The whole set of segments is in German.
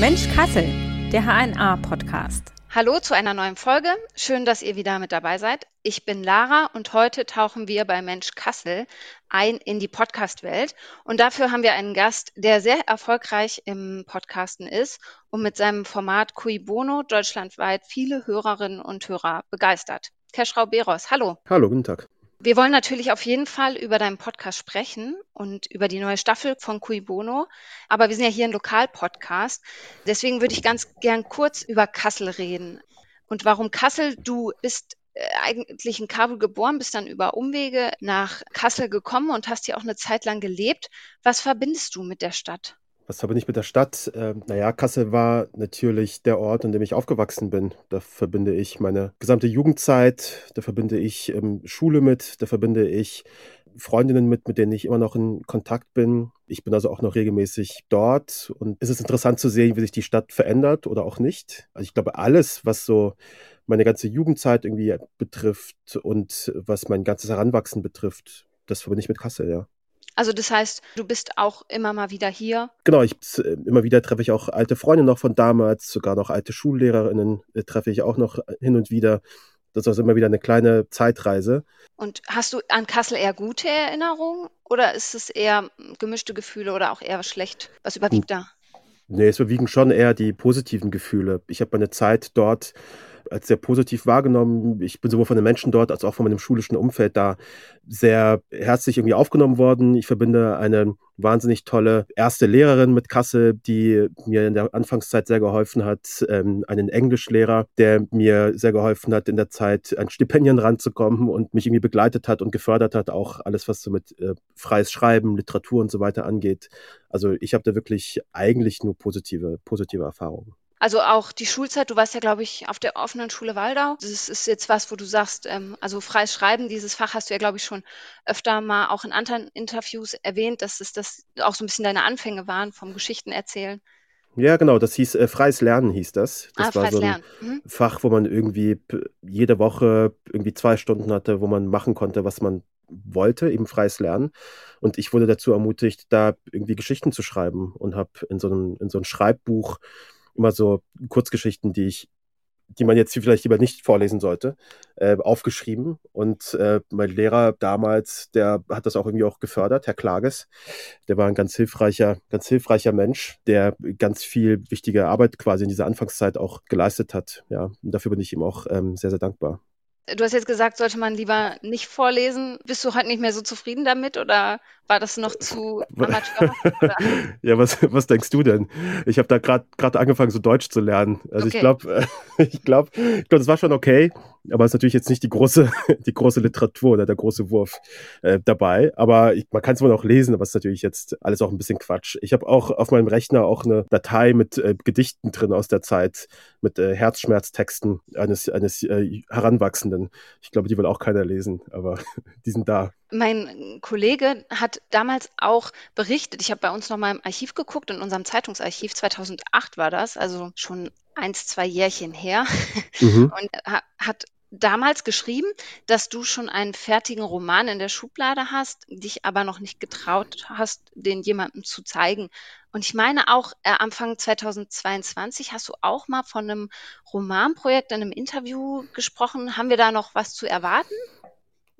Mensch Kassel, der HNA-Podcast. Hallo zu einer neuen Folge. Schön, dass ihr wieder mit dabei seid. Ich bin Lara und heute tauchen wir bei Mensch Kassel ein in die Podcast-Welt. Und dafür haben wir einen Gast, der sehr erfolgreich im Podcasten ist und mit seinem Format Cui Bono deutschlandweit viele Hörerinnen und Hörer begeistert. Keschrau Beros, hallo. Hallo, guten Tag. Wir wollen natürlich auf jeden Fall über deinen Podcast sprechen und über die neue Staffel von Cui Bono. Aber wir sind ja hier ein Lokalpodcast. Deswegen würde ich ganz gern kurz über Kassel reden. Und warum Kassel? Du bist äh, eigentlich in Kabul geboren, bist dann über Umwege nach Kassel gekommen und hast hier auch eine Zeit lang gelebt. Was verbindest du mit der Stadt? Was verbinde ich mit der Stadt? Ähm, naja, Kassel war natürlich der Ort, in dem ich aufgewachsen bin. Da verbinde ich meine gesamte Jugendzeit, da verbinde ich ähm, Schule mit, da verbinde ich Freundinnen mit, mit denen ich immer noch in Kontakt bin. Ich bin also auch noch regelmäßig dort und es ist interessant zu sehen, wie sich die Stadt verändert oder auch nicht. Also ich glaube, alles, was so meine ganze Jugendzeit irgendwie betrifft und was mein ganzes Heranwachsen betrifft, das verbinde ich mit Kassel, ja. Also das heißt, du bist auch immer mal wieder hier? Genau, ich, äh, immer wieder treffe ich auch alte Freunde noch von damals, sogar noch alte Schullehrerinnen äh, treffe ich auch noch hin und wieder. Das ist also immer wieder eine kleine Zeitreise. Und hast du an Kassel eher gute Erinnerungen oder ist es eher gemischte Gefühle oder auch eher schlecht? Was überwiegt da? Nee, es überwiegen schon eher die positiven Gefühle. Ich habe meine Zeit dort als sehr positiv wahrgenommen. Ich bin sowohl von den Menschen dort als auch von meinem schulischen Umfeld da sehr herzlich irgendwie aufgenommen worden. Ich verbinde eine wahnsinnig tolle erste Lehrerin mit Kassel, die mir in der Anfangszeit sehr geholfen hat, ähm, einen Englischlehrer, der mir sehr geholfen hat, in der Zeit an Stipendien ranzukommen und mich irgendwie begleitet hat und gefördert hat, auch alles, was so mit äh, freies Schreiben, Literatur und so weiter angeht. Also ich habe da wirklich eigentlich nur positive, positive Erfahrungen. Also auch die Schulzeit, du warst ja, glaube ich, auf der offenen Schule Waldau. Das ist jetzt was, wo du sagst, ähm, also freies Schreiben, dieses Fach hast du ja, glaube ich, schon öfter mal auch in anderen Interviews erwähnt, dass es das auch so ein bisschen deine Anfänge waren vom Geschichten erzählen. Ja, genau, das hieß äh, freies Lernen hieß das. Das ah, war so ein mhm. Fach, wo man irgendwie jede Woche irgendwie zwei Stunden hatte, wo man machen konnte, was man wollte, eben freies Lernen. Und ich wurde dazu ermutigt, da irgendwie Geschichten zu schreiben und habe in so einem in so ein Schreibbuch immer so Kurzgeschichten, die ich, die man jetzt vielleicht lieber nicht vorlesen sollte, äh, aufgeschrieben. Und äh, mein Lehrer damals, der hat das auch irgendwie auch gefördert, Herr Klages. Der war ein ganz hilfreicher, ganz hilfreicher Mensch, der ganz viel wichtige Arbeit quasi in dieser Anfangszeit auch geleistet hat. Ja, und dafür bin ich ihm auch ähm, sehr, sehr dankbar. Du hast jetzt gesagt, sollte man lieber nicht vorlesen. Bist du heute nicht mehr so zufrieden damit oder war das noch zu amateur? ja, was, was denkst du denn? Ich habe da gerade angefangen, so Deutsch zu lernen. Also okay. ich glaube, ich glaube, ich glaub, das war schon okay, aber es ist natürlich jetzt nicht die große, die große Literatur oder der große Wurf äh, dabei. Aber ich, man kann es wohl auch lesen, aber es ist natürlich jetzt alles auch ein bisschen Quatsch. Ich habe auch auf meinem Rechner auch eine Datei mit äh, Gedichten drin aus der Zeit, mit äh, Herzschmerztexten eines, eines äh, Heranwachsenden. Ich glaube, die will auch keiner lesen, aber die sind da. Mein Kollege hat damals auch berichtet, ich habe bei uns noch mal im Archiv geguckt, in unserem Zeitungsarchiv, 2008 war das, also schon eins, zwei Jährchen her, mhm. und hat damals geschrieben, dass du schon einen fertigen Roman in der Schublade hast, dich aber noch nicht getraut hast, den jemandem zu zeigen. Und ich meine auch, äh, Anfang 2022 hast du auch mal von einem Romanprojekt in einem Interview gesprochen. Haben wir da noch was zu erwarten?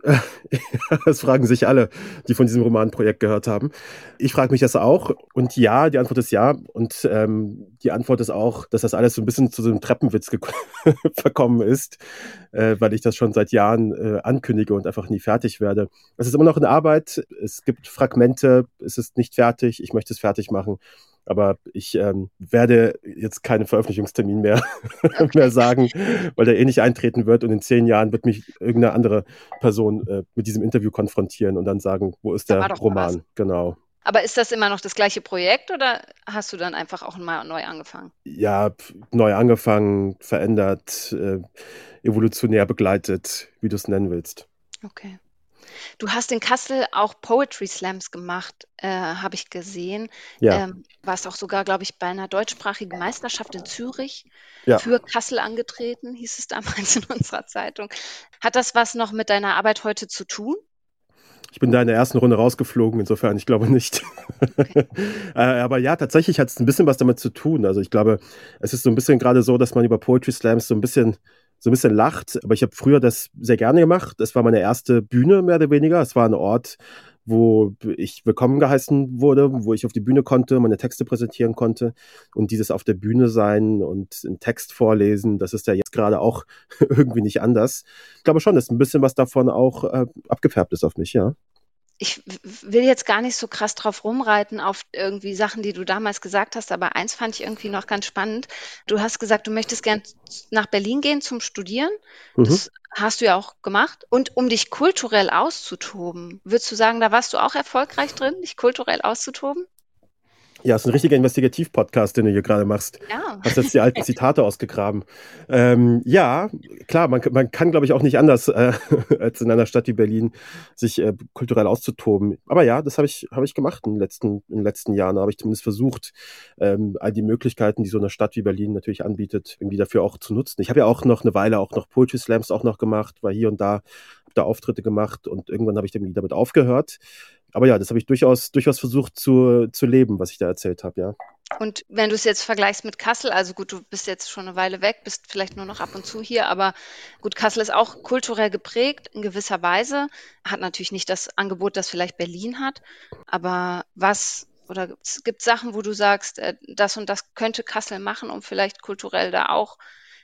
Das fragen sich alle, die von diesem Romanprojekt gehört haben. Ich frage mich das auch. Und ja, die Antwort ist ja. Und ähm, die Antwort ist auch, dass das alles so ein bisschen zu so einem Treppenwitz verkommen ist, äh, weil ich das schon seit Jahren äh, ankündige und einfach nie fertig werde. Es ist immer noch in Arbeit. Es gibt Fragmente. Es ist nicht fertig. Ich möchte es fertig machen. Aber ich ähm, werde jetzt keinen Veröffentlichungstermin mehr, mehr sagen, weil der eh nicht eintreten wird. Und in zehn Jahren wird mich irgendeine andere Person äh, mit diesem Interview konfrontieren und dann sagen, wo ist der Roman? Genau. Aber ist das immer noch das gleiche Projekt oder hast du dann einfach auch mal neu angefangen? Ja, neu angefangen, verändert, äh, evolutionär begleitet, wie du es nennen willst. Okay. Du hast in Kassel auch Poetry Slams gemacht, äh, habe ich gesehen. Ja. Ähm, warst auch sogar, glaube ich, bei einer deutschsprachigen Meisterschaft in Zürich ja. für Kassel angetreten, hieß es damals in unserer Zeitung. Hat das was noch mit deiner Arbeit heute zu tun? Ich bin da in der ersten Runde rausgeflogen, insofern, ich glaube nicht. Okay. Äh, aber ja, tatsächlich hat es ein bisschen was damit zu tun. Also ich glaube, es ist so ein bisschen gerade so, dass man über Poetry Slams so ein bisschen so ein bisschen lacht. Aber ich habe früher das sehr gerne gemacht. Das war meine erste Bühne, mehr oder weniger. Es war ein Ort, wo ich willkommen geheißen wurde, wo ich auf die Bühne konnte, meine Texte präsentieren konnte und dieses auf der Bühne sein und einen Text vorlesen, das ist ja jetzt gerade auch irgendwie nicht anders. Ich glaube schon, dass ein bisschen was davon auch äh, abgefärbt ist auf mich, ja ich will jetzt gar nicht so krass drauf rumreiten auf irgendwie Sachen, die du damals gesagt hast, aber eins fand ich irgendwie noch ganz spannend. Du hast gesagt, du möchtest gern nach Berlin gehen zum Studieren. Mhm. Das hast du ja auch gemacht. Und um dich kulturell auszutoben, würdest du sagen, da warst du auch erfolgreich drin, dich kulturell auszutoben? Ja, es ist ein richtiger Investigativ-Podcast, den du hier gerade machst. Ja. Hast jetzt die alten Zitate ausgegraben. Ähm, ja, klar, man, man kann, glaube ich, auch nicht anders, äh, als in einer Stadt wie Berlin sich äh, kulturell auszutoben. Aber ja, das habe ich, hab ich gemacht in den letzten, in den letzten Jahren. Da habe ich zumindest versucht, ähm, all die Möglichkeiten, die so eine Stadt wie Berlin natürlich anbietet, irgendwie dafür auch zu nutzen. Ich habe ja auch noch eine Weile auch noch Poetry Slams auch noch gemacht, war hier und da, habe da Auftritte gemacht und irgendwann habe ich dann damit aufgehört aber ja, das habe ich durchaus, durchaus versucht zu, zu leben, was ich da erzählt habe, ja. Und wenn du es jetzt vergleichst mit Kassel, also gut, du bist jetzt schon eine Weile weg, bist vielleicht nur noch ab und zu hier, aber gut, Kassel ist auch kulturell geprägt in gewisser Weise, hat natürlich nicht das Angebot, das vielleicht Berlin hat, aber was oder gibt es Sachen, wo du sagst, äh, das und das könnte Kassel machen, um vielleicht kulturell da auch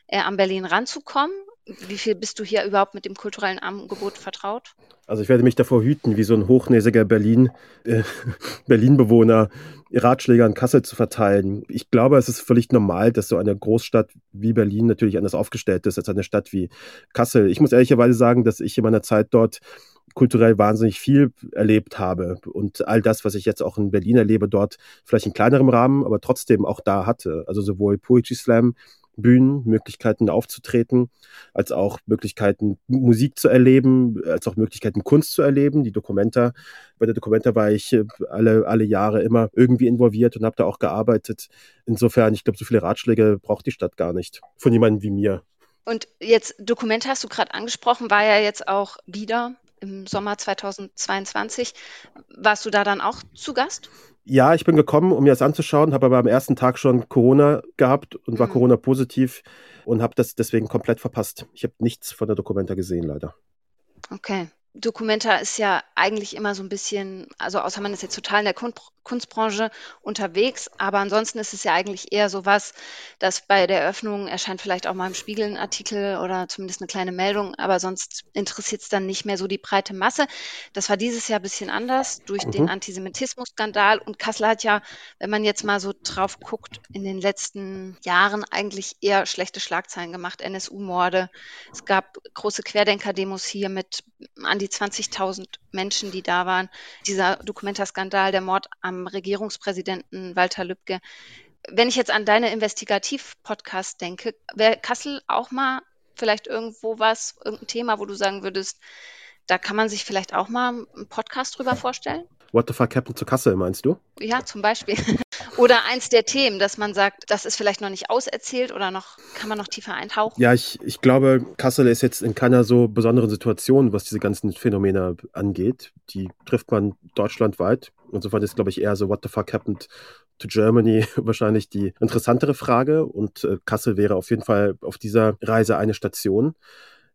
äh, an Berlin ranzukommen? Wie viel bist du hier überhaupt mit dem kulturellen Angebot vertraut? Also ich werde mich davor hüten, wie so ein hochnäsiger Berlin, äh, Berlin-Bewohner Ratschläge an Kassel zu verteilen. Ich glaube, es ist völlig normal, dass so eine Großstadt wie Berlin natürlich anders aufgestellt ist als eine Stadt wie Kassel. Ich muss ehrlicherweise sagen, dass ich in meiner Zeit dort kulturell wahnsinnig viel erlebt habe und all das, was ich jetzt auch in Berlin erlebe, dort vielleicht in kleinerem Rahmen, aber trotzdem auch da hatte. Also sowohl Poetry Slam Bühnen, Möglichkeiten aufzutreten, als auch Möglichkeiten Musik zu erleben, als auch Möglichkeiten Kunst zu erleben. Die Dokumenta, bei der Dokumenta war ich äh, alle, alle Jahre immer irgendwie involviert und habe da auch gearbeitet. Insofern, ich glaube, so viele Ratschläge braucht die Stadt gar nicht von jemandem wie mir. Und jetzt Dokumenta hast du gerade angesprochen, war ja jetzt auch wieder im Sommer 2022. Warst du da dann auch zu Gast? Ja, ich bin gekommen, um mir das anzuschauen, habe aber am ersten Tag schon Corona gehabt und war mhm. Corona positiv und habe das deswegen komplett verpasst. Ich habe nichts von der Dokumenta gesehen, leider. Okay. Documenta ist ja eigentlich immer so ein bisschen, also außer man ist jetzt total in der Kunstbranche unterwegs, aber ansonsten ist es ja eigentlich eher so was, dass bei der Eröffnung erscheint vielleicht auch mal im Spiegel ein Artikel oder zumindest eine kleine Meldung, aber sonst interessiert es dann nicht mehr so die breite Masse. Das war dieses Jahr ein bisschen anders durch mhm. den Antisemitismus-Skandal und Kassel hat ja, wenn man jetzt mal so drauf guckt, in den letzten Jahren eigentlich eher schlechte Schlagzeilen gemacht, NSU-Morde. Es gab große Querdenker-Demos hier mit die 20.000 Menschen, die da waren. Dieser Dokumentaskandal, der Mord am Regierungspräsidenten Walter Lübcke. Wenn ich jetzt an deine Investigativ-Podcast denke, wäre Kassel auch mal vielleicht irgendwo was, irgendein Thema, wo du sagen würdest, da kann man sich vielleicht auch mal einen Podcast drüber vorstellen? What the fuck happened zu Kassel, meinst du? Ja, zum Beispiel. Oder eins der Themen, dass man sagt, das ist vielleicht noch nicht auserzählt oder noch, kann man noch tiefer eintauchen? Ja, ich, ich glaube, Kassel ist jetzt in keiner so besonderen Situation, was diese ganzen Phänomene angeht. Die trifft man deutschlandweit. Insofern ist, glaube ich, eher so, what the fuck happened to Germany wahrscheinlich die interessantere Frage. Und äh, Kassel wäre auf jeden Fall auf dieser Reise eine Station.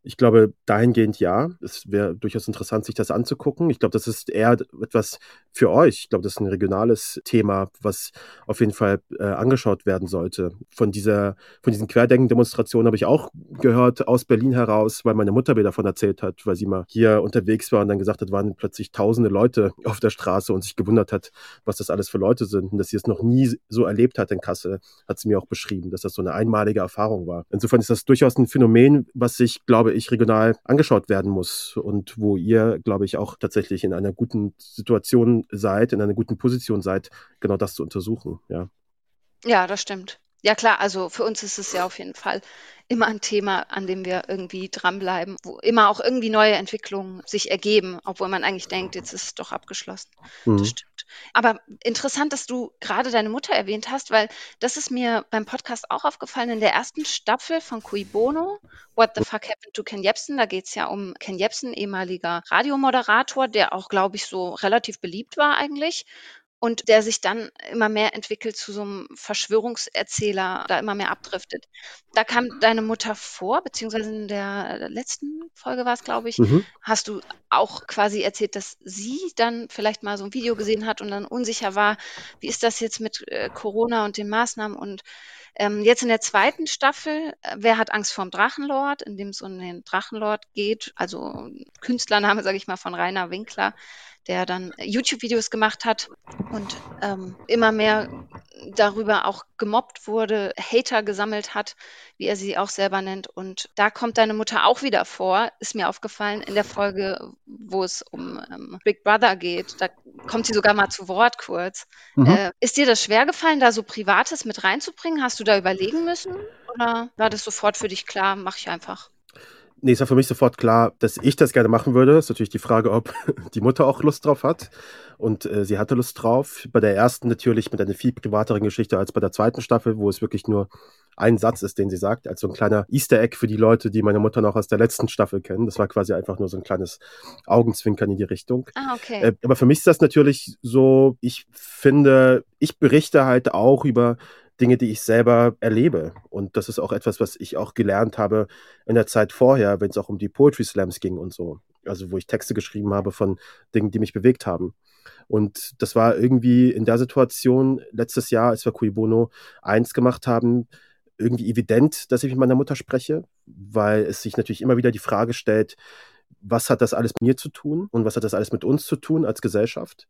Ich glaube, dahingehend ja. Es wäre durchaus interessant, sich das anzugucken. Ich glaube, das ist eher etwas für euch. Ich glaube, das ist ein regionales Thema, was auf jeden Fall äh, angeschaut werden sollte. Von dieser, von diesen Querdenken-Demonstrationen habe ich auch gehört aus Berlin heraus, weil meine Mutter mir davon erzählt hat, weil sie mal hier unterwegs war und dann gesagt hat, waren plötzlich tausende Leute auf der Straße und sich gewundert hat, was das alles für Leute sind und dass sie es noch nie so erlebt hat in Kassel, hat sie mir auch beschrieben, dass das so eine einmalige Erfahrung war. Insofern ist das durchaus ein Phänomen, was sich, glaube ich, regional angeschaut werden muss und wo ihr, glaube ich, auch tatsächlich in einer guten Situation seid, in einer guten Position seid, genau das zu untersuchen. Ja, ja das stimmt. Ja klar, also für uns ist es ja auf jeden Fall immer ein Thema, an dem wir irgendwie dranbleiben, wo immer auch irgendwie neue Entwicklungen sich ergeben, obwohl man eigentlich denkt, jetzt ist es doch abgeschlossen. Mhm. Das stimmt. Aber interessant, dass du gerade deine Mutter erwähnt hast, weil das ist mir beim Podcast auch aufgefallen. In der ersten Staffel von Cui Bono, What the Fuck Happened to Ken Jebsen, da geht es ja um Ken Jebsen, ehemaliger Radiomoderator, der auch, glaube ich, so relativ beliebt war eigentlich und der sich dann immer mehr entwickelt zu so einem Verschwörungserzähler, da immer mehr abdriftet. Da kam deine Mutter vor, beziehungsweise in der letzten Folge war es, glaube ich, mhm. hast du auch quasi erzählt, dass sie dann vielleicht mal so ein Video gesehen hat und dann unsicher war, wie ist das jetzt mit äh, Corona und den Maßnahmen und ähm, jetzt in der zweiten Staffel, äh, wer hat Angst vorm Drachenlord, in dem es um den Drachenlord geht, also Künstlername, sage ich mal, von Rainer Winkler, der dann YouTube-Videos gemacht hat und ähm, immer mehr darüber auch gemobbt wurde, Hater gesammelt hat, wie er sie auch selber nennt. Und da kommt deine Mutter auch wieder vor, ist mir aufgefallen, in der Folge, wo es um ähm, Big Brother geht. Da kommt sie sogar mal zu Wort kurz. Mhm. Äh, ist dir das schwer gefallen, da so Privates mit reinzubringen? Hast du da überlegen müssen? Oder war das sofort für dich klar, mach ich einfach? Nee, es war für mich sofort klar, dass ich das gerne machen würde. Ist natürlich die Frage, ob die Mutter auch Lust drauf hat. Und äh, sie hatte Lust drauf. Bei der ersten natürlich mit einer viel privateren Geschichte als bei der zweiten Staffel, wo es wirklich nur ein Satz ist, den sie sagt, als so ein kleiner Easter Egg für die Leute, die meine Mutter noch aus der letzten Staffel kennen. Das war quasi einfach nur so ein kleines Augenzwinkern in die Richtung. Ah, okay. Äh, aber für mich ist das natürlich so, ich finde, ich berichte halt auch über Dinge, die ich selber erlebe. Und das ist auch etwas, was ich auch gelernt habe in der Zeit vorher, wenn es auch um die Poetry Slams ging und so. Also wo ich Texte geschrieben habe von Dingen, die mich bewegt haben. Und das war irgendwie in der Situation letztes Jahr, als wir Cui Bono 1 gemacht haben, irgendwie evident, dass ich mit meiner Mutter spreche, weil es sich natürlich immer wieder die Frage stellt, was hat das alles mit mir zu tun und was hat das alles mit uns zu tun als Gesellschaft?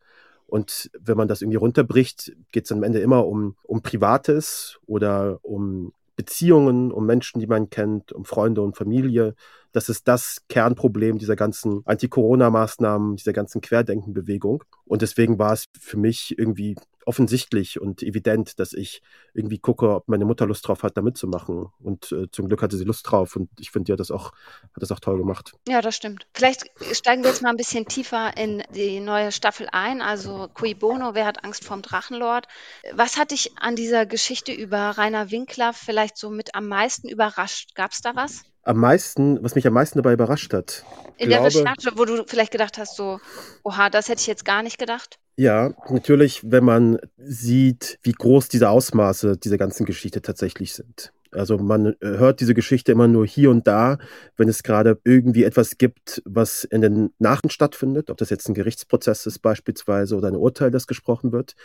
Und wenn man das irgendwie runterbricht, geht es am Ende immer um, um Privates oder um Beziehungen, um Menschen, die man kennt, um Freunde und Familie. Das ist das Kernproblem dieser ganzen Anti-Corona-Maßnahmen, dieser ganzen Querdenken-Bewegung. Und deswegen war es für mich irgendwie offensichtlich und evident, dass ich irgendwie gucke, ob meine Mutter Lust drauf hat, da mitzumachen. Und äh, zum Glück hatte sie Lust drauf und ich finde, die hat das auch, hat das auch toll gemacht. Ja, das stimmt. Vielleicht steigen wir jetzt mal ein bisschen tiefer in die neue Staffel ein. Also Cui Bono, wer hat Angst vorm Drachenlord? Was hat dich an dieser Geschichte über Rainer Winkler vielleicht so mit am meisten überrascht? Gab es da was? Am meisten, was mich am meisten dabei überrascht hat. In glaube, der Recherche, wo du vielleicht gedacht hast, so, oha, das hätte ich jetzt gar nicht gedacht? Ja, natürlich, wenn man sieht, wie groß diese Ausmaße dieser ganzen Geschichte tatsächlich sind. Also man äh, hört diese Geschichte immer nur hier und da, wenn es gerade irgendwie etwas gibt, was in den Nachrichten stattfindet, ob das jetzt ein Gerichtsprozess ist beispielsweise oder ein Urteil, das gesprochen wird.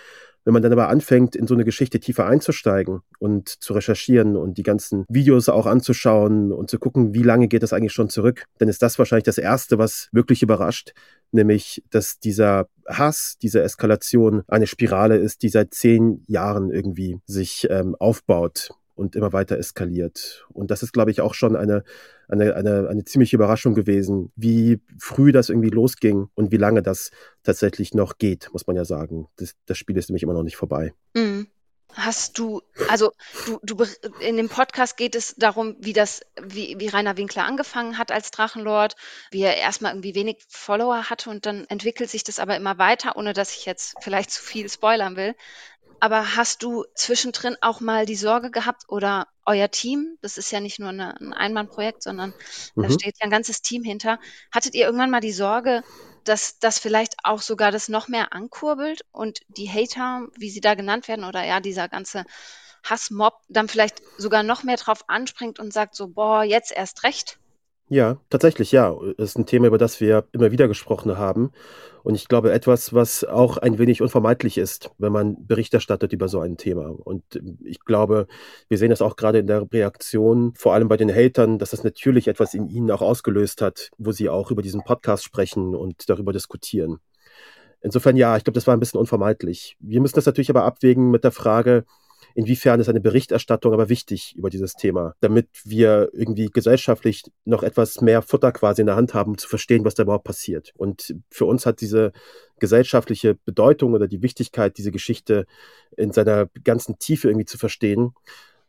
Wenn man dann aber anfängt, in so eine Geschichte tiefer einzusteigen und zu recherchieren und die ganzen Videos auch anzuschauen und zu gucken, wie lange geht das eigentlich schon zurück, dann ist das wahrscheinlich das Erste, was wirklich überrascht, nämlich, dass dieser Hass, diese Eskalation eine Spirale ist, die seit zehn Jahren irgendwie sich ähm, aufbaut und immer weiter eskaliert. Und das ist, glaube ich, auch schon eine, eine, eine, eine ziemliche Überraschung gewesen, wie früh das irgendwie losging und wie lange das tatsächlich noch geht, muss man ja sagen. Das, das Spiel ist nämlich immer noch nicht vorbei. Mhm. Hast du, also du, du in dem Podcast geht es darum, wie das, wie, wie Rainer Winkler angefangen hat als Drachenlord, wie er erstmal irgendwie wenig Follower hatte und dann entwickelt sich das aber immer weiter, ohne dass ich jetzt vielleicht zu viel spoilern will. Aber hast du zwischendrin auch mal die Sorge gehabt oder euer Team, das ist ja nicht nur eine, ein Einmannprojekt, sondern mhm. da steht ja ein ganzes Team hinter, hattet ihr irgendwann mal die Sorge, dass das vielleicht auch sogar das noch mehr ankurbelt und die Hater, wie sie da genannt werden, oder ja, dieser ganze Hassmob dann vielleicht sogar noch mehr drauf anspringt und sagt so, boah, jetzt erst recht? Ja, tatsächlich, ja. Das ist ein Thema, über das wir immer wieder gesprochen haben. Und ich glaube, etwas, was auch ein wenig unvermeidlich ist, wenn man Bericht erstattet über so ein Thema. Und ich glaube, wir sehen das auch gerade in der Reaktion, vor allem bei den Hatern, dass das natürlich etwas in ihnen auch ausgelöst hat, wo sie auch über diesen Podcast sprechen und darüber diskutieren. Insofern ja, ich glaube, das war ein bisschen unvermeidlich. Wir müssen das natürlich aber abwägen mit der Frage, inwiefern ist eine Berichterstattung aber wichtig über dieses Thema, damit wir irgendwie gesellschaftlich noch etwas mehr Futter quasi in der Hand haben, um zu verstehen, was da überhaupt passiert. Und für uns hat diese gesellschaftliche Bedeutung oder die Wichtigkeit, diese Geschichte in seiner ganzen Tiefe irgendwie zu verstehen,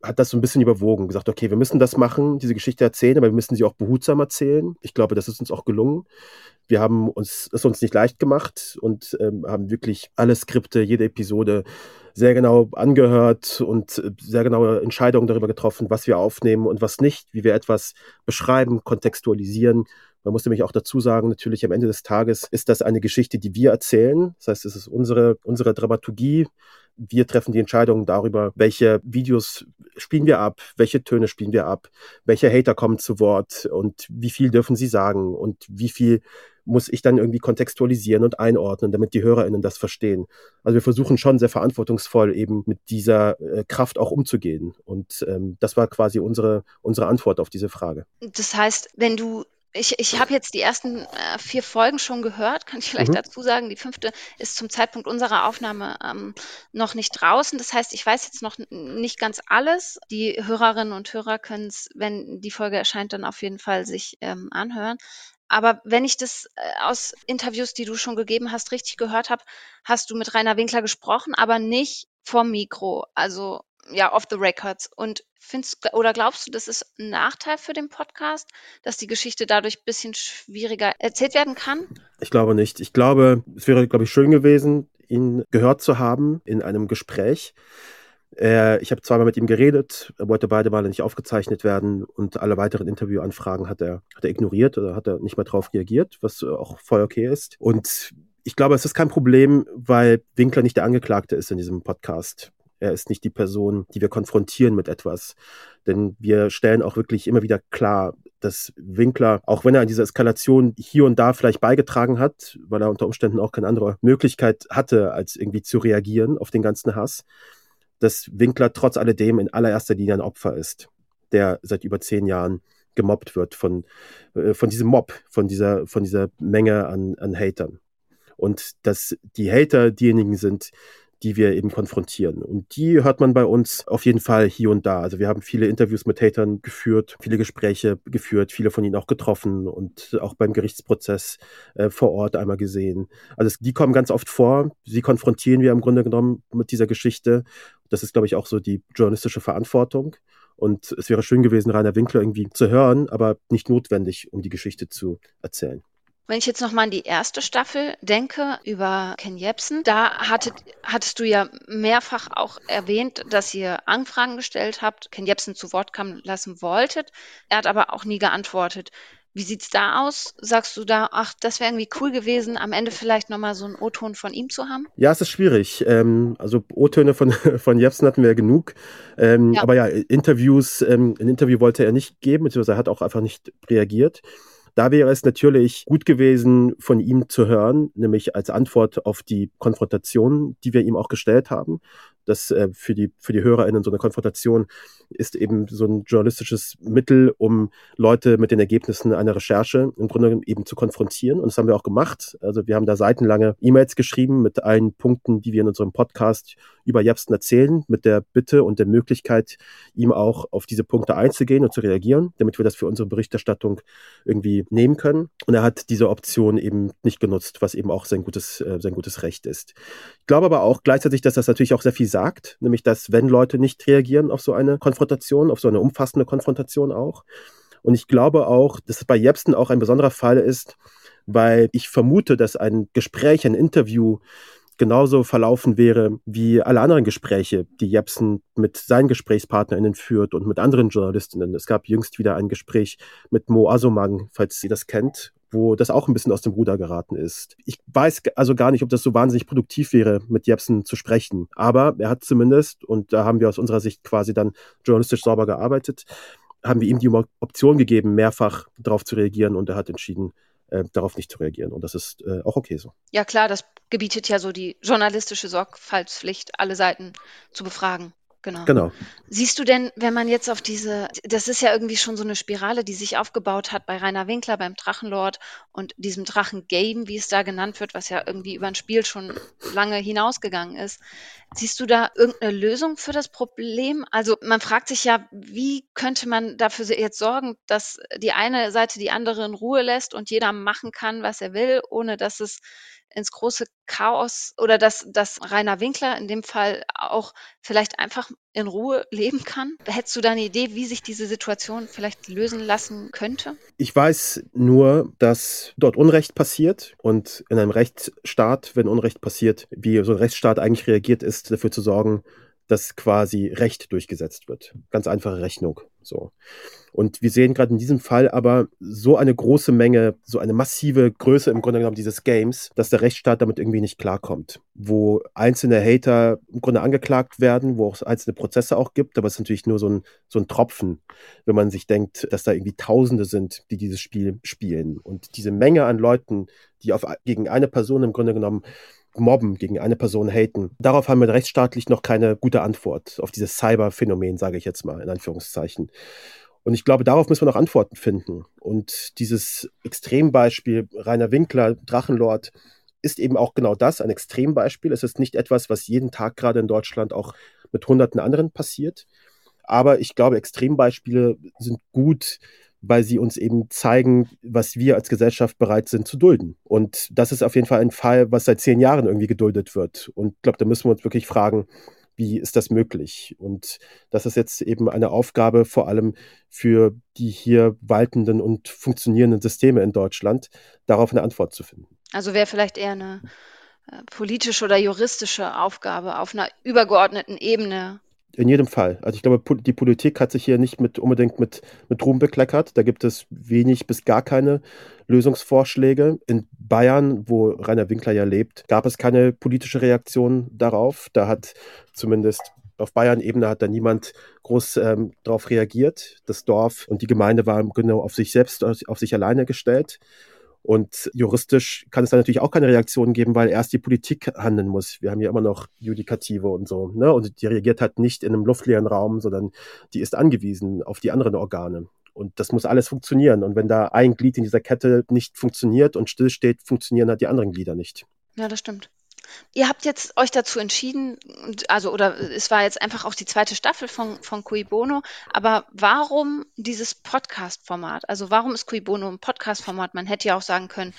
hat das so ein bisschen überwogen, gesagt, okay, wir müssen das machen, diese Geschichte erzählen, aber wir müssen sie auch behutsam erzählen. Ich glaube, das ist uns auch gelungen. Wir haben uns es uns nicht leicht gemacht und ähm, haben wirklich alle Skripte, jede Episode sehr genau angehört und äh, sehr genaue Entscheidungen darüber getroffen, was wir aufnehmen und was nicht, wie wir etwas beschreiben, kontextualisieren. Man muss nämlich auch dazu sagen, natürlich am Ende des Tages ist das eine Geschichte, die wir erzählen. Das heißt, es ist unsere, unsere Dramaturgie. Wir treffen die Entscheidung darüber, welche Videos spielen wir ab, welche Töne spielen wir ab, welche Hater kommen zu Wort und wie viel dürfen sie sagen und wie viel muss ich dann irgendwie kontextualisieren und einordnen, damit die HörerInnen das verstehen. Also wir versuchen schon sehr verantwortungsvoll eben mit dieser äh, Kraft auch umzugehen. Und ähm, das war quasi unsere, unsere Antwort auf diese Frage. Das heißt, wenn du ich, ich habe jetzt die ersten äh, vier Folgen schon gehört, kann ich vielleicht mhm. dazu sagen. Die fünfte ist zum Zeitpunkt unserer Aufnahme ähm, noch nicht draußen. Das heißt, ich weiß jetzt noch nicht ganz alles. Die Hörerinnen und Hörer können es, wenn die Folge erscheint, dann auf jeden Fall sich ähm, anhören. Aber wenn ich das äh, aus Interviews, die du schon gegeben hast, richtig gehört habe, hast du mit Rainer Winkler gesprochen, aber nicht vom Mikro, also ja, off the records. Und findest oder glaubst du, das ist ein Nachteil für den Podcast, dass die Geschichte dadurch ein bisschen schwieriger erzählt werden kann? Ich glaube nicht. Ich glaube, es wäre, glaube ich, schön gewesen, ihn gehört zu haben in einem Gespräch. Äh, ich habe zweimal mit ihm geredet, er wollte beide Male nicht aufgezeichnet werden und alle weiteren Interviewanfragen hat er, hat er ignoriert oder hat er nicht mehr drauf reagiert, was auch voll okay ist. Und ich glaube, es ist kein Problem, weil Winkler nicht der Angeklagte ist in diesem Podcast. Er ist nicht die Person, die wir konfrontieren mit etwas. Denn wir stellen auch wirklich immer wieder klar, dass Winkler, auch wenn er an dieser Eskalation hier und da vielleicht beigetragen hat, weil er unter Umständen auch keine andere Möglichkeit hatte, als irgendwie zu reagieren auf den ganzen Hass, dass Winkler trotz alledem in allererster Linie ein Opfer ist, der seit über zehn Jahren gemobbt wird von, äh, von diesem Mob, von dieser, von dieser Menge an, an Hatern. Und dass die Hater diejenigen sind, die wir eben konfrontieren. Und die hört man bei uns auf jeden Fall hier und da. Also wir haben viele Interviews mit Hatern geführt, viele Gespräche geführt, viele von ihnen auch getroffen und auch beim Gerichtsprozess äh, vor Ort einmal gesehen. Also die kommen ganz oft vor. Sie konfrontieren wir im Grunde genommen mit dieser Geschichte. Das ist, glaube ich, auch so die journalistische Verantwortung. Und es wäre schön gewesen, Rainer Winkler irgendwie zu hören, aber nicht notwendig, um die Geschichte zu erzählen. Wenn ich jetzt nochmal an die erste Staffel denke über Ken Jebsen, da hattet, hattest du ja mehrfach auch erwähnt, dass ihr Anfragen gestellt habt, Ken Jebsen zu Wort kommen lassen wolltet. Er hat aber auch nie geantwortet. Wie sieht's da aus? Sagst du da, ach, das wäre irgendwie cool gewesen, am Ende vielleicht nochmal so einen O-Ton von ihm zu haben? Ja, es ist schwierig. Ähm, also O-Töne von, von Jepsen hatten wir genug. Ähm, ja. Aber ja, Interviews, ähm, ein Interview wollte er nicht geben, beziehungsweise er hat auch einfach nicht reagiert. Da wäre es natürlich gut gewesen, von ihm zu hören, nämlich als Antwort auf die Konfrontation, die wir ihm auch gestellt haben. Das äh, für die für die HörerInnen so eine Konfrontation ist eben so ein journalistisches Mittel, um Leute mit den Ergebnissen einer Recherche im Grunde eben zu konfrontieren. Und das haben wir auch gemacht. Also wir haben da seitenlange E-Mails geschrieben mit allen Punkten, die wir in unserem Podcast über Jepsen erzählen, mit der Bitte und der Möglichkeit, ihm auch auf diese Punkte einzugehen und zu reagieren, damit wir das für unsere Berichterstattung irgendwie nehmen können. Und er hat diese Option eben nicht genutzt, was eben auch sein gutes, äh, sein gutes Recht ist. Ich glaube aber auch gleichzeitig, dass das natürlich auch sehr viel sagt, nämlich dass wenn Leute nicht reagieren auf so eine Konfrontation, auf so eine umfassende Konfrontation auch. Und ich glaube auch, dass es bei Jepsen auch ein besonderer Fall ist, weil ich vermute, dass ein Gespräch, ein Interview genauso verlaufen wäre wie alle anderen Gespräche, die Jepsen mit seinen GesprächspartnerInnen führt und mit anderen Journalistinnen. Es gab jüngst wieder ein Gespräch mit Mo Asomang, falls sie das kennt, wo das auch ein bisschen aus dem Ruder geraten ist. Ich weiß also gar nicht, ob das so wahnsinnig produktiv wäre, mit Jepsen zu sprechen. Aber er hat zumindest, und da haben wir aus unserer Sicht quasi dann journalistisch sauber gearbeitet, haben wir ihm die Option gegeben, mehrfach darauf zu reagieren und er hat entschieden, äh, darauf nicht zu reagieren. Und das ist äh, auch okay so. Ja klar, das gebietet ja so die journalistische Sorgfaltspflicht, alle Seiten zu befragen. Genau. Genau. Siehst du denn, wenn man jetzt auf diese, das ist ja irgendwie schon so eine Spirale, die sich aufgebaut hat bei Rainer Winkler, beim Drachenlord und diesem Drachengame, wie es da genannt wird, was ja irgendwie über ein Spiel schon lange hinausgegangen ist. Siehst du da irgendeine Lösung für das Problem? Also man fragt sich ja, wie könnte man dafür jetzt sorgen, dass die eine Seite die andere in Ruhe lässt und jeder machen kann, was er will, ohne dass es ins große Chaos oder dass, dass Rainer Winkler in dem Fall auch vielleicht einfach in Ruhe leben kann? Hättest du da eine Idee, wie sich diese Situation vielleicht lösen lassen könnte? Ich weiß nur, dass dort Unrecht passiert und in einem Rechtsstaat, wenn Unrecht passiert, wie so ein Rechtsstaat eigentlich reagiert ist, dafür zu sorgen, dass quasi Recht durchgesetzt wird. Ganz einfache Rechnung. So. Und wir sehen gerade in diesem Fall aber so eine große Menge, so eine massive Größe im Grunde genommen dieses Games, dass der Rechtsstaat damit irgendwie nicht klarkommt. Wo einzelne Hater im Grunde angeklagt werden, wo es einzelne Prozesse auch gibt, aber es ist natürlich nur so ein, so ein Tropfen, wenn man sich denkt, dass da irgendwie Tausende sind, die dieses Spiel spielen. Und diese Menge an Leuten, die auf, gegen eine Person im Grunde genommen mobben, gegen eine Person haten. Darauf haben wir rechtsstaatlich noch keine gute Antwort, auf dieses Cyber-Phänomen, sage ich jetzt mal in Anführungszeichen. Und ich glaube, darauf müssen wir noch Antworten finden. Und dieses Extrembeispiel Rainer Winkler, Drachenlord, ist eben auch genau das, ein Extrembeispiel. Es ist nicht etwas, was jeden Tag gerade in Deutschland auch mit hunderten anderen passiert. Aber ich glaube, Extrembeispiele sind gut, weil sie uns eben zeigen, was wir als Gesellschaft bereit sind zu dulden. Und das ist auf jeden Fall ein Fall, was seit zehn Jahren irgendwie geduldet wird. Und ich glaube, da müssen wir uns wirklich fragen, wie ist das möglich? Und das ist jetzt eben eine Aufgabe vor allem für die hier waltenden und funktionierenden Systeme in Deutschland, darauf eine Antwort zu finden. Also wäre vielleicht eher eine äh, politische oder juristische Aufgabe auf einer übergeordneten Ebene in jedem Fall. Also ich glaube, die Politik hat sich hier nicht mit, unbedingt mit, mit Ruhm bekleckert. Da gibt es wenig bis gar keine Lösungsvorschläge. In Bayern, wo Rainer Winkler ja lebt, gab es keine politische Reaktion darauf. Da hat zumindest auf Bayern-Ebene hat da niemand groß ähm, darauf reagiert. Das Dorf und die Gemeinde waren genau auf sich selbst, auf sich alleine gestellt. Und juristisch kann es da natürlich auch keine Reaktion geben, weil erst die Politik handeln muss. Wir haben ja immer noch Judikative und so. Ne? Und die reagiert halt nicht in einem luftleeren Raum, sondern die ist angewiesen auf die anderen Organe. Und das muss alles funktionieren. Und wenn da ein Glied in dieser Kette nicht funktioniert und stillsteht, funktionieren halt die anderen Glieder nicht. Ja, das stimmt. Ihr habt jetzt euch dazu entschieden, also oder es war jetzt einfach auch die zweite Staffel von, von Cui Bono, aber warum dieses Podcast-Format? Also warum ist Cui Bono ein Podcast-Format? Man hätte ja auch sagen können,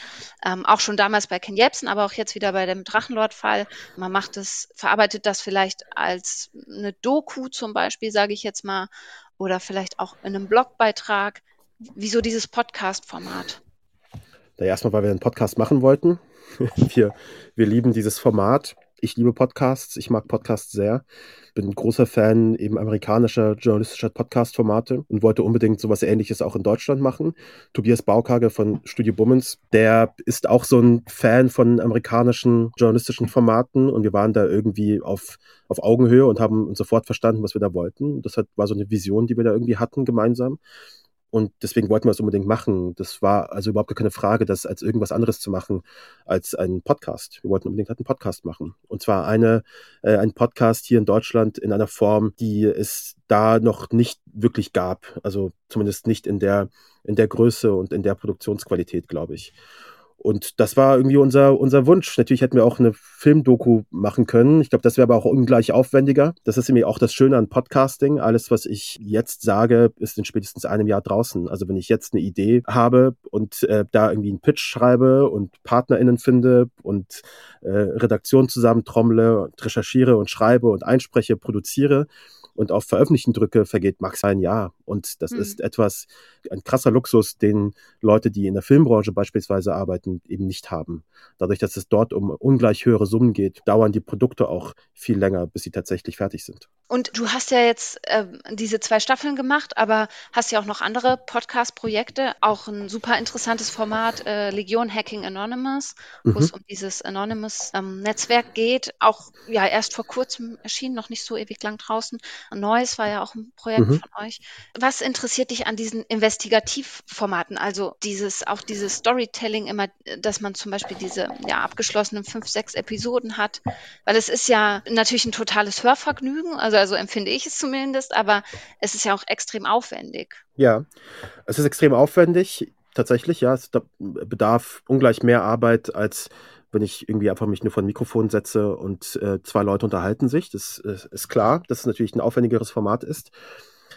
ähm, auch schon damals bei Ken Jebsen, aber auch jetzt wieder bei dem Drachenlord-Fall, man macht es, verarbeitet das vielleicht als eine Doku zum Beispiel, sage ich jetzt mal, oder vielleicht auch in einem Blogbeitrag. Wieso dieses Podcast-Format? Erstmal, weil wir einen Podcast machen wollten. wir, wir lieben dieses Format. Ich liebe Podcasts. Ich mag Podcasts sehr. Bin ein großer Fan eben amerikanischer journalistischer Podcast-Formate und wollte unbedingt sowas ähnliches auch in Deutschland machen. Tobias Baukage von Studio Bummens, der ist auch so ein Fan von amerikanischen journalistischen Formaten und wir waren da irgendwie auf, auf Augenhöhe und haben sofort verstanden, was wir da wollten. Das hat, war so eine Vision, die wir da irgendwie hatten gemeinsam. Und deswegen wollten wir es unbedingt machen. Das war also überhaupt keine Frage, das als irgendwas anderes zu machen als einen Podcast. Wir wollten unbedingt halt einen Podcast machen. Und zwar eine, äh, ein Podcast hier in Deutschland in einer Form, die es da noch nicht wirklich gab. Also zumindest nicht in der, in der Größe und in der Produktionsqualität, glaube ich. Und das war irgendwie unser, unser Wunsch. Natürlich hätten wir auch eine Filmdoku machen können. Ich glaube, das wäre aber auch ungleich aufwendiger. Das ist nämlich auch das Schöne an Podcasting. Alles, was ich jetzt sage, ist in spätestens einem Jahr draußen. Also wenn ich jetzt eine Idee habe und äh, da irgendwie einen Pitch schreibe und PartnerInnen finde und äh, Redaktion zusammentrommle und recherchiere und schreibe und einspreche, produziere, und auf Veröffentlichen drücke, vergeht max ein Jahr. Und das mhm. ist etwas, ein krasser Luxus, den Leute, die in der Filmbranche beispielsweise arbeiten, eben nicht haben. Dadurch, dass es dort um ungleich höhere Summen geht, dauern die Produkte auch viel länger, bis sie tatsächlich fertig sind. Und du hast ja jetzt äh, diese zwei Staffeln gemacht, aber hast ja auch noch andere Podcast-Projekte, auch ein super interessantes Format, äh, Legion Hacking Anonymous, wo mhm. es um dieses Anonymous-Netzwerk ähm, geht. Auch ja erst vor kurzem erschienen, noch nicht so ewig lang draußen. Neues war ja auch ein Projekt mhm. von euch. Was interessiert dich an diesen Investigativformaten? Also dieses, auch dieses Storytelling immer, dass man zum Beispiel diese ja, abgeschlossenen fünf, sechs Episoden hat, weil es ist ja natürlich ein totales Hörvergnügen, also, also empfinde ich es zumindest, aber es ist ja auch extrem aufwendig. Ja, es ist extrem aufwendig. Tatsächlich, ja, es bedarf ungleich mehr Arbeit als wenn ich irgendwie einfach mich nur vor ein Mikrofon setze und äh, zwei Leute unterhalten sich. Das äh, ist klar, dass es natürlich ein aufwendigeres Format ist.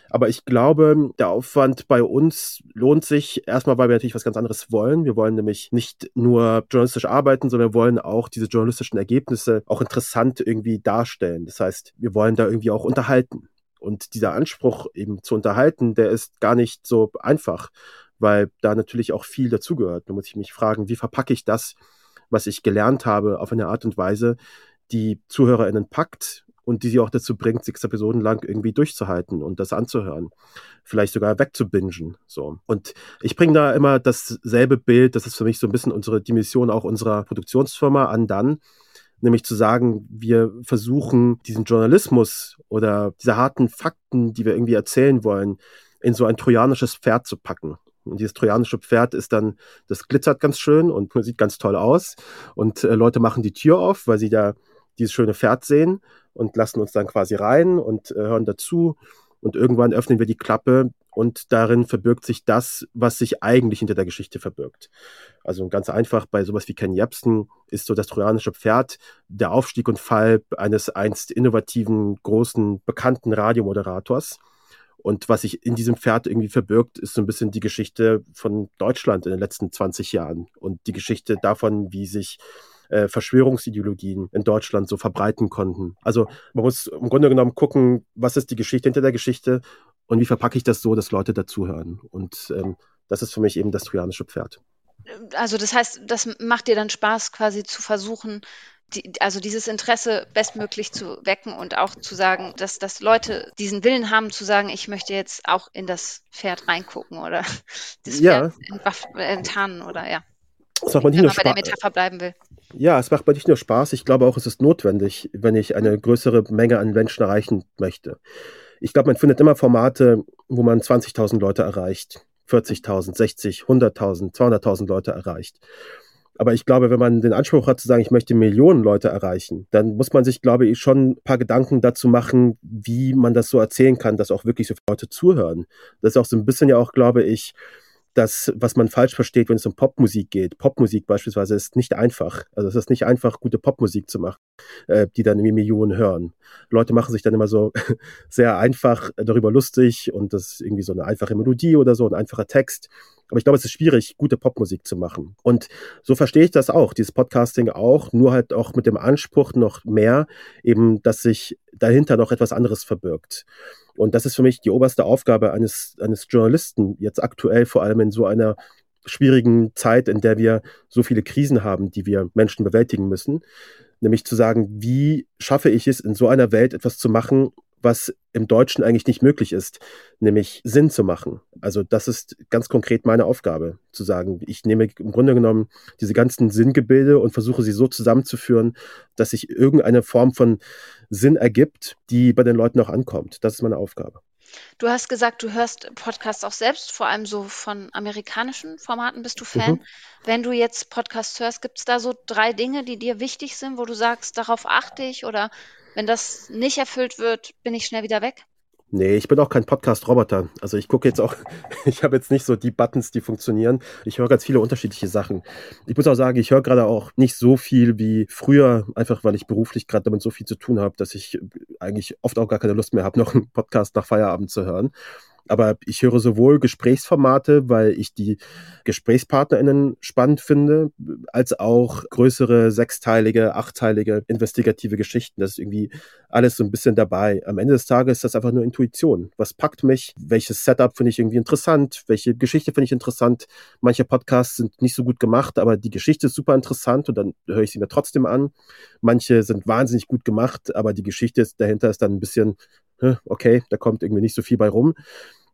Aber ich glaube, der Aufwand bei uns lohnt sich erstmal, weil wir natürlich was ganz anderes wollen. Wir wollen nämlich nicht nur journalistisch arbeiten, sondern wir wollen auch diese journalistischen Ergebnisse auch interessant irgendwie darstellen. Das heißt, wir wollen da irgendwie auch unterhalten. Und dieser Anspruch eben zu unterhalten, der ist gar nicht so einfach, weil da natürlich auch viel dazugehört. Da muss ich mich fragen, wie verpacke ich das, was ich gelernt habe, auf eine Art und Weise, die ZuhörerInnen packt, und die sie auch dazu bringt, sechs Episoden lang irgendwie durchzuhalten und das anzuhören. Vielleicht sogar wegzubingen. So. Und ich bringe da immer dasselbe Bild, das ist für mich so ein bisschen unsere, die Mission auch unserer Produktionsfirma an dann, nämlich zu sagen, wir versuchen diesen Journalismus oder diese harten Fakten, die wir irgendwie erzählen wollen, in so ein trojanisches Pferd zu packen. Und dieses trojanische Pferd ist dann, das glitzert ganz schön und sieht ganz toll aus. Und äh, Leute machen die Tür auf, weil sie da dieses schöne Pferd sehen und lassen uns dann quasi rein und äh, hören dazu. Und irgendwann öffnen wir die Klappe und darin verbirgt sich das, was sich eigentlich hinter der Geschichte verbirgt. Also ganz einfach, bei sowas wie Ken Jebsen ist so das trojanische Pferd der Aufstieg und Fall eines einst innovativen, großen, bekannten Radiomoderators. Und was sich in diesem Pferd irgendwie verbirgt, ist so ein bisschen die Geschichte von Deutschland in den letzten 20 Jahren und die Geschichte davon, wie sich äh, Verschwörungsideologien in Deutschland so verbreiten konnten. Also man muss im Grunde genommen gucken, was ist die Geschichte hinter der Geschichte und wie verpacke ich das so, dass Leute dazuhören. Und ähm, das ist für mich eben das trojanische Pferd. Also das heißt, das macht dir dann Spaß, quasi zu versuchen, die, also dieses Interesse bestmöglich zu wecken und auch zu sagen, dass, dass Leute diesen Willen haben zu sagen, ich möchte jetzt auch in das Pferd reingucken oder das Pferd ja. enttarnen oder ja. Das macht man nicht nur bei der Metapher bleiben will. Ja, es macht mir nicht nur Spaß, ich glaube auch, es ist notwendig, wenn ich eine größere Menge an Menschen erreichen möchte. Ich glaube, man findet immer Formate, wo man 20.000 Leute erreicht, 40.000, 60, 100.000, 200.000 Leute erreicht. Aber ich glaube, wenn man den Anspruch hat zu sagen, ich möchte Millionen Leute erreichen, dann muss man sich, glaube ich, schon ein paar Gedanken dazu machen, wie man das so erzählen kann, dass auch wirklich so viele Leute zuhören. Das ist auch so ein bisschen ja auch, glaube ich, das, was man falsch versteht, wenn es um Popmusik geht. Popmusik beispielsweise ist nicht einfach. Also es ist nicht einfach, gute Popmusik zu machen, äh, die dann irgendwie Millionen hören. Leute machen sich dann immer so sehr einfach darüber lustig und das ist irgendwie so eine einfache Melodie oder so, ein einfacher Text. Aber ich glaube, es ist schwierig, gute Popmusik zu machen. Und so verstehe ich das auch, dieses Podcasting auch, nur halt auch mit dem Anspruch noch mehr, eben, dass sich dahinter noch etwas anderes verbirgt. Und das ist für mich die oberste Aufgabe eines, eines Journalisten, jetzt aktuell vor allem in so einer schwierigen Zeit, in der wir so viele Krisen haben, die wir Menschen bewältigen müssen. Nämlich zu sagen, wie schaffe ich es, in so einer Welt etwas zu machen, was im Deutschen eigentlich nicht möglich ist, nämlich Sinn zu machen. Also das ist ganz konkret meine Aufgabe, zu sagen, ich nehme im Grunde genommen diese ganzen Sinngebilde und versuche sie so zusammenzuführen, dass sich irgendeine Form von Sinn ergibt, die bei den Leuten auch ankommt. Das ist meine Aufgabe. Du hast gesagt, du hörst Podcasts auch selbst, vor allem so von amerikanischen Formaten bist du Fan. Mhm. Wenn du jetzt Podcasts hörst, gibt es da so drei Dinge, die dir wichtig sind, wo du sagst, darauf achte ich oder wenn das nicht erfüllt wird, bin ich schnell wieder weg? Nee, ich bin auch kein Podcast-Roboter. Also ich gucke jetzt auch, ich habe jetzt nicht so die Buttons, die funktionieren. Ich höre ganz viele unterschiedliche Sachen. Ich muss auch sagen, ich höre gerade auch nicht so viel wie früher, einfach weil ich beruflich gerade damit so viel zu tun habe, dass ich eigentlich oft auch gar keine Lust mehr habe, noch einen Podcast nach Feierabend zu hören. Aber ich höre sowohl Gesprächsformate, weil ich die GesprächspartnerInnen spannend finde, als auch größere sechsteilige, achtteilige investigative Geschichten. Das ist irgendwie alles so ein bisschen dabei. Am Ende des Tages ist das einfach nur Intuition. Was packt mich? Welches Setup finde ich irgendwie interessant? Welche Geschichte finde ich interessant? Manche Podcasts sind nicht so gut gemacht, aber die Geschichte ist super interessant und dann höre ich sie mir trotzdem an. Manche sind wahnsinnig gut gemacht, aber die Geschichte dahinter ist dann ein bisschen okay, da kommt irgendwie nicht so viel bei rum.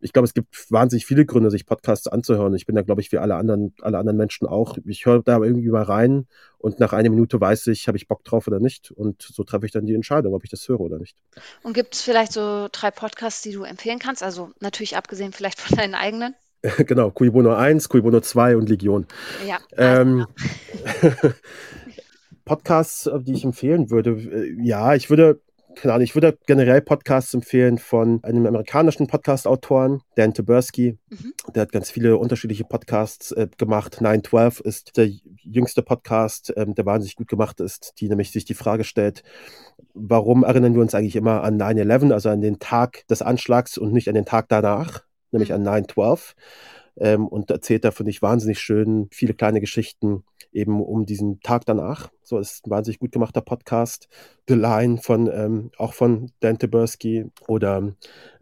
Ich glaube, es gibt wahnsinnig viele Gründe, sich Podcasts anzuhören. Ich bin da, glaube ich, wie alle anderen, alle anderen Menschen auch. Ich höre da irgendwie mal rein und nach einer Minute weiß ich, habe ich Bock drauf oder nicht. Und so treffe ich dann die Entscheidung, ob ich das höre oder nicht. Und gibt es vielleicht so drei Podcasts, die du empfehlen kannst? Also natürlich abgesehen vielleicht von deinen eigenen? genau, Cui Bono 1, Cui Bono 2 und Legion. Ja. Ähm, Podcasts, die ich empfehlen würde, äh, ja, ich würde keine Ahnung, ich würde generell Podcasts empfehlen von einem amerikanischen Podcast-Autoren, Dan Taberski. Mhm. Der hat ganz viele unterschiedliche Podcasts äh, gemacht. 912 ist der jüngste Podcast, ähm, der wahnsinnig gut gemacht ist, die nämlich sich die Frage stellt, warum erinnern wir uns eigentlich immer an 9-11, also an den Tag des Anschlags und nicht an den Tag danach, nämlich mhm. an 9-12. Ähm, und erzählt da, finde ich, wahnsinnig schön viele kleine Geschichten eben um diesen Tag danach. So ist ein wahnsinnig gut gemachter Podcast. The Line von, ähm, auch von Dan Taberski oder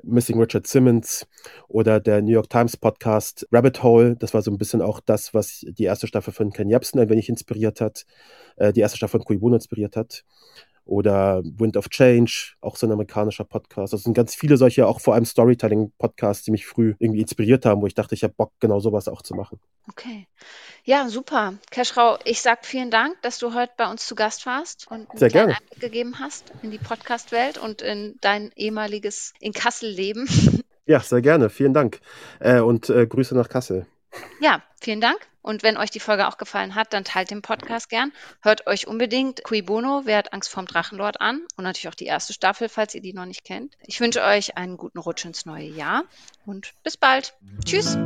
Missing Richard Simmons oder der New York Times Podcast Rabbit Hole. Das war so ein bisschen auch das, was die erste Staffel von Ken Jebsen ein wenig inspiriert hat, äh, die erste Staffel von Kuibuno inspiriert hat oder Wind of Change, auch so ein amerikanischer Podcast. Das sind ganz viele solche, auch vor allem Storytelling-Podcasts, die mich früh irgendwie inspiriert haben, wo ich dachte, ich habe Bock, genau sowas auch zu machen. Okay. Ja, super. Keschrau, ich sage vielen Dank, dass du heute bei uns zu Gast warst und einen Sehr gerne. Einblick gegeben hast in die Podcast-Welt und in dein ehemaliges in Kassel-Leben. Ja, sehr gerne. Vielen Dank. Äh, und äh, Grüße nach Kassel. Ja, vielen Dank. Und wenn euch die Folge auch gefallen hat, dann teilt den Podcast gern. Hört euch unbedingt Cui Bono, wer hat Angst vorm Drachenlord an und natürlich auch die erste Staffel, falls ihr die noch nicht kennt. Ich wünsche euch einen guten Rutsch ins neue Jahr und bis bald. Tschüss.